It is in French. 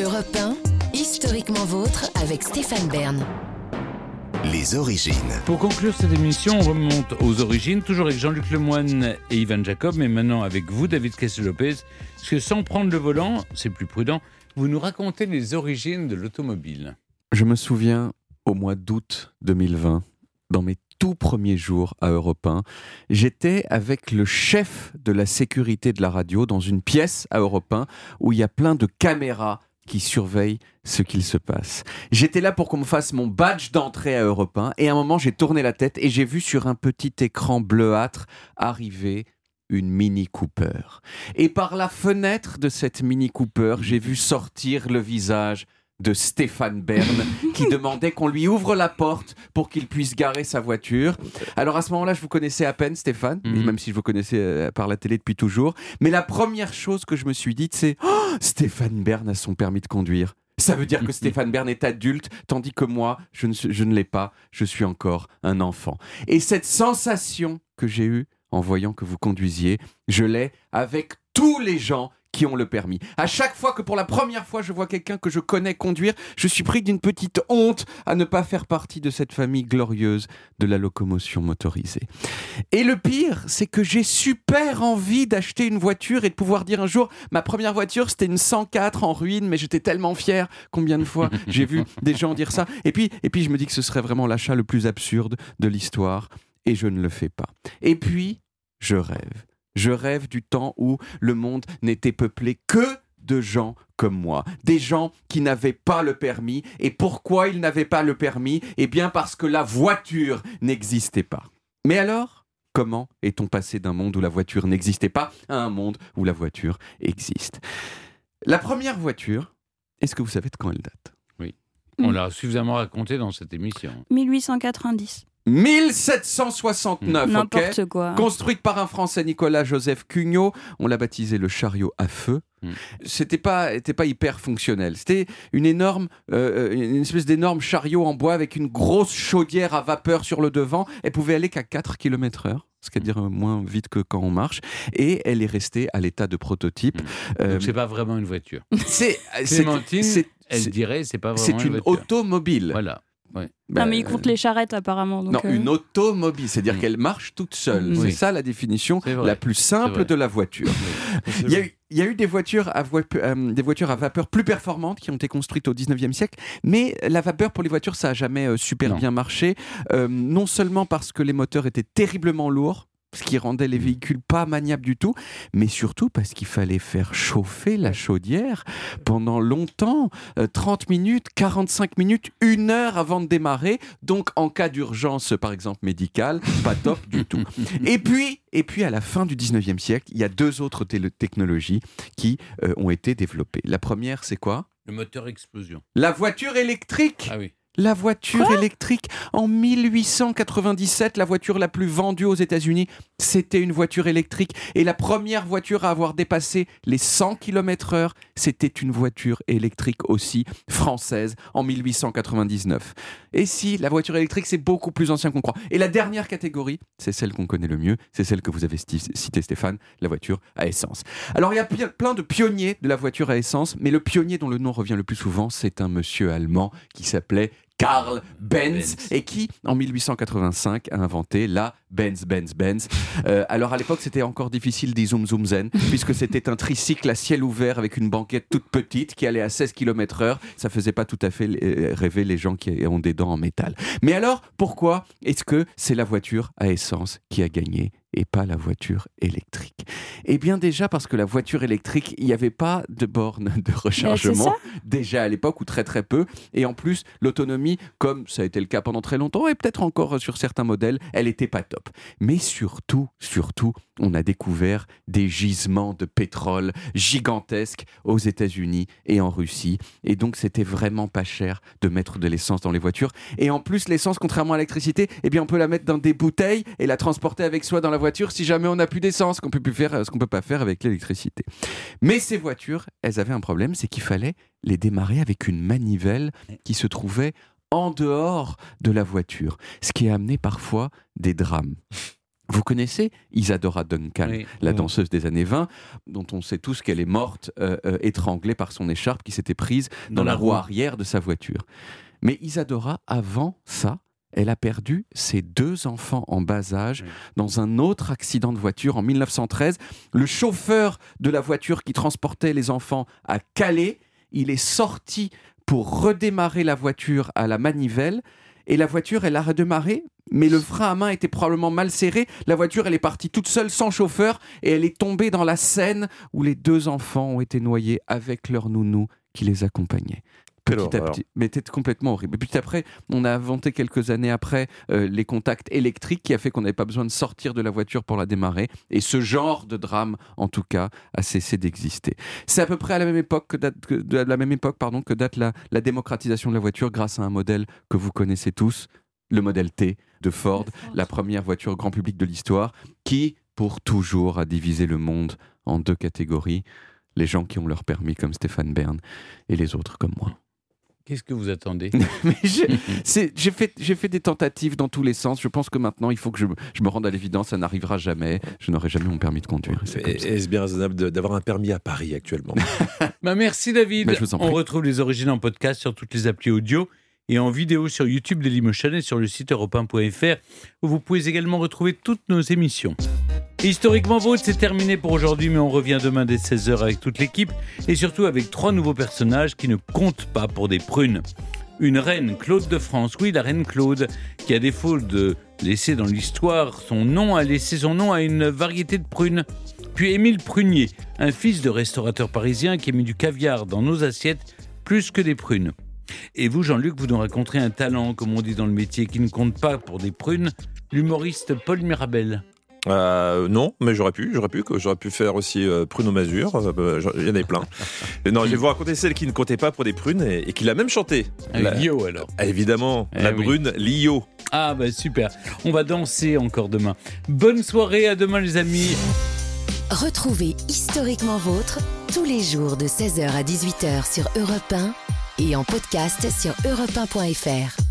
Europe 1, historiquement vôtre avec Stéphane Bern. Les origines. Pour conclure cette émission, on remonte aux origines, toujours avec Jean-Luc Lemoine et Ivan Jacob, mais maintenant avec vous, David Kessel-Lopez, parce que sans prendre le volant, c'est plus prudent, vous nous racontez les origines de l'automobile. Je me souviens au mois d'août 2020, dans mes tout premiers jours à Europe 1, j'étais avec le chef de la sécurité de la radio dans une pièce à Europe 1 où il y a plein de caméras qui surveillent ce qu'il se passe. J'étais là pour qu'on me fasse mon badge d'entrée à Europe 1 et à un moment j'ai tourné la tête et j'ai vu sur un petit écran bleuâtre arriver une Mini Cooper. Et par la fenêtre de cette Mini Cooper, j'ai vu sortir le visage de Stéphane Bern qui demandait qu'on lui ouvre la porte pour qu'il puisse garer sa voiture. Alors à ce moment-là, je vous connaissais à peine Stéphane, Mhm. même si je vous connaissais euh, par la télé depuis toujours. Mais la première chose que je me suis dite, c'est Oh, Stéphane Bern a son permis de conduire. Ça veut dire que Stéphane Bern est adulte, tandis que moi, je ne, suis- je ne l'ai pas, je suis encore un enfant. Et cette sensation que j'ai eue en voyant que vous conduisiez, je l'ai avec tous les gens qui ont le permis. À chaque fois que pour la première fois je vois quelqu'un que je connais conduire, je suis pris d'une petite honte à ne pas faire partie de cette famille glorieuse de la locomotion motorisée. Et le pire, c'est que j'ai super envie d'acheter une voiture et de pouvoir dire un jour, ma première voiture c'était une 104 en ruine, mais j'étais tellement fier. Combien de fois j'ai vu des gens dire ça. Et puis, et puis je me dis que ce serait vraiment l'achat le plus absurde de l'histoire et je ne le fais pas. Et puis, je rêve. Je rêve du temps où le monde n'était peuplé que de gens comme moi, des gens qui n'avaient pas le permis. Et pourquoi ils n'avaient pas le permis? Eh bien parce que la voiture n'existait pas. Mais alors, comment est-on passé d'un monde où la voiture n'existait pas à un monde où la voiture existe? La première voiture, est-ce que vous savez de quand elle date? On Mm. l'a suffisamment raconté dans cette émission. 1890. 1769, ok N'importe quoi. Construite par un Français, Nicolas Joseph Cugnot, on l'a baptisé le chariot à feu. Mm. C'était pas, c'était pas hyper fonctionnel. C'était une énorme, euh, une espèce d'énorme chariot en bois avec une grosse chaudière à vapeur sur le devant. Elle pouvait aller qu'à 4 km heure. Ce qui veut dire euh, moins vite que quand on marche. Et elle est restée à l'état de prototype. Euh, Donc c'est pas vraiment une voiture. c'est, Clémentine, c'est- elle dirait c'est pas vraiment c'est une voiture. automobile. Voilà. Non, Ben, mais il compte les charrettes apparemment. Donc, non, euh, une automobile, c'est-à-dire Mm. qu'elle marche toute seule. Mm. C'est Oui. ça la définition la plus simple de la voiture. Il y, a eu, il y a eu des voitures, à voi- euh, des voitures à vapeur plus performantes qui ont été construites au 19e siècle, mais la vapeur pour les voitures, ça n'a jamais euh, super Non. bien marché. Euh, non seulement parce que les moteurs étaient terriblement lourds, ce qui rendait les véhicules pas maniables du tout, mais surtout parce qu'il fallait faire chauffer la chaudière pendant longtemps, euh, 30 minutes, 45 minutes, une heure avant de démarrer. Donc en cas d'urgence, par exemple médicale, pas top du tout. Et puis, et puis à la fin du 19e siècle, il y a deux autres technologies qui euh, ont été développées. La première, c'est quoi? Le moteur explosion. La voiture électrique Ah oui. La voiture électrique. En 1897, la voiture la plus vendue aux États-Unis, c'était une voiture électrique. Et la première voiture à avoir dépassé les 100 km/h, c'était une voiture électrique aussi française en 1899. Et si, la voiture électrique, c'est beaucoup plus ancien qu'on croit. Et la dernière catégorie, c'est celle qu'on connaît le mieux, c'est celle que vous avez citée, Stéphane, la voiture à essence. Alors, il y a plein de pionniers de la voiture à essence, mais le pionnier dont le nom revient le plus souvent, c'est un monsieur allemand qui s'appelait Karl Benz, Benz. et qui, en 1885, a inventé la Benz, Benz, Benz. Euh, alors à l'époque, c'était encore difficile des zoom zoom zen, puisque c'était un tricycle à ciel ouvert avec une banquette toute petite qui allait à 16 km/h. Ça faisait pas tout à fait euh, rêver les gens qui ont des dents en métal. Mais alors, pourquoi est-ce que c'est la voiture à essence qui a gagné et pas la voiture électrique? Eh bien déjà parce que la voiture électrique, il n'y avait pas de borne de rechargement déjà à l'époque ou très très peu. Et en plus, l'autonomie, comme ça a été le cas pendant très longtemps et peut-être encore sur certains modèles, elle était pas top. Mais surtout, surtout, on a découvert des gisements de pétrole gigantesques aux États-Unis et en Russie. Et donc, c'était vraiment pas cher de mettre de l'essence dans les voitures. Et en plus, l'essence, contrairement à l'électricité, eh bien, on peut la mettre dans des bouteilles et la transporter avec soi dans la voiture si jamais on n'a plus d'essence, qu'on peut plus faire, ce qu'on peut pas faire avec l'électricité. Mais ces voitures, elles avaient un problème, c'est qu'il fallait les démarrer avec une manivelle qui se trouvait en dehors de la voiture, ce qui a amené parfois des drames. Vous connaissez Isadora Duncan, Oui. la danseuse des années 20, dont on sait tous qu'elle est morte euh, euh, étranglée par son écharpe qui s'était prise dans, la roue arrière de sa voiture. Mais Isadora, avant ça, elle a perdu ses deux enfants en bas âge Oui. dans un autre accident de voiture en 1913. Le chauffeur de la voiture qui transportait les enfants a calé. Il est sorti pour redémarrer la voiture à la manivelle. Et la voiture, elle a redémarré, mais le frein à main était probablement mal serré. La voiture, elle est partie toute seule, sans chauffeur, et elle est tombée dans la Seine où les deux enfants ont été noyés avec leur nounou qui les accompagnait. Quelle Petit à petit, mais c'était complètement horrible. Et puis après, on a inventé quelques années après euh, les contacts électriques qui a fait qu'on n'avait pas besoin de sortir de la voiture pour la démarrer. Et ce genre de drame, en tout cas, a cessé d'exister. C'est à peu près à la même époque que date, que- de la même époque, pardon, que date la, la démocratisation de la voiture grâce à un modèle que vous connaissez tous, le modèle T de Ford, la première voiture grand public de l'histoire, qui, pour toujours, a divisé le monde en deux catégories. Les gens qui ont leur permis comme Stéphane Bern et les autres comme moi. Qu'est-ce que vous attendez Mais j'ai fait, j'ai fait des tentatives dans tous les sens. Je pense que maintenant, il faut que je, me- je me rende à l'évidence. Ça n'arrivera jamais. Je n'aurai jamais mon permis de conduire. Est-ce bien raisonnable d'avoir un permis à Paris actuellement Bah, merci David. Bah, je vous en On retrouve les origines en podcast sur toutes les applis audio et en vidéo sur YouTube Dailymotion et sur le site europe1.fr où vous pouvez également retrouver toutes nos émissions. Historiquement Vôtre, c'est terminé pour aujourd'hui, mais on revient demain dès 16h avec toute l'équipe et surtout avec trois nouveaux personnages qui ne comptent pas pour des prunes. Une reine, Claude de France, oui, la reine Claude, qui à défaut de laisser dans l'histoire son nom, a laissé son nom à une variété de prunes. Puis Émile Prunier, un fils de restaurateur parisien qui a mis du caviar dans nos assiettes plus que des prunes. Et vous, Jean-Luc, vous nous raconterez un talent, comme on dit dans le métier, qui ne compte pas pour des prunes, l'humoriste Paul Mirabel. Euh, non, mais j'aurais pu, j'aurais pu, j'aurais pu faire aussi euh, prune aux masures. euh, bah, j'en- Il y en avait plein. Et non, je vais vous raconter celle qui ne comptait pas pour des prunes et, et qui l'a même chanté. Avec La- Lio, alors. Ah, évidemment, Eh la oui. brune Lio. Ah, bah super. On va danser encore demain. Bonne soirée, à demain, les amis. Retrouvez Historiquement Vôtre tous les jours de 16h à 18h sur Europe 1 et en podcast sur europe1.fr.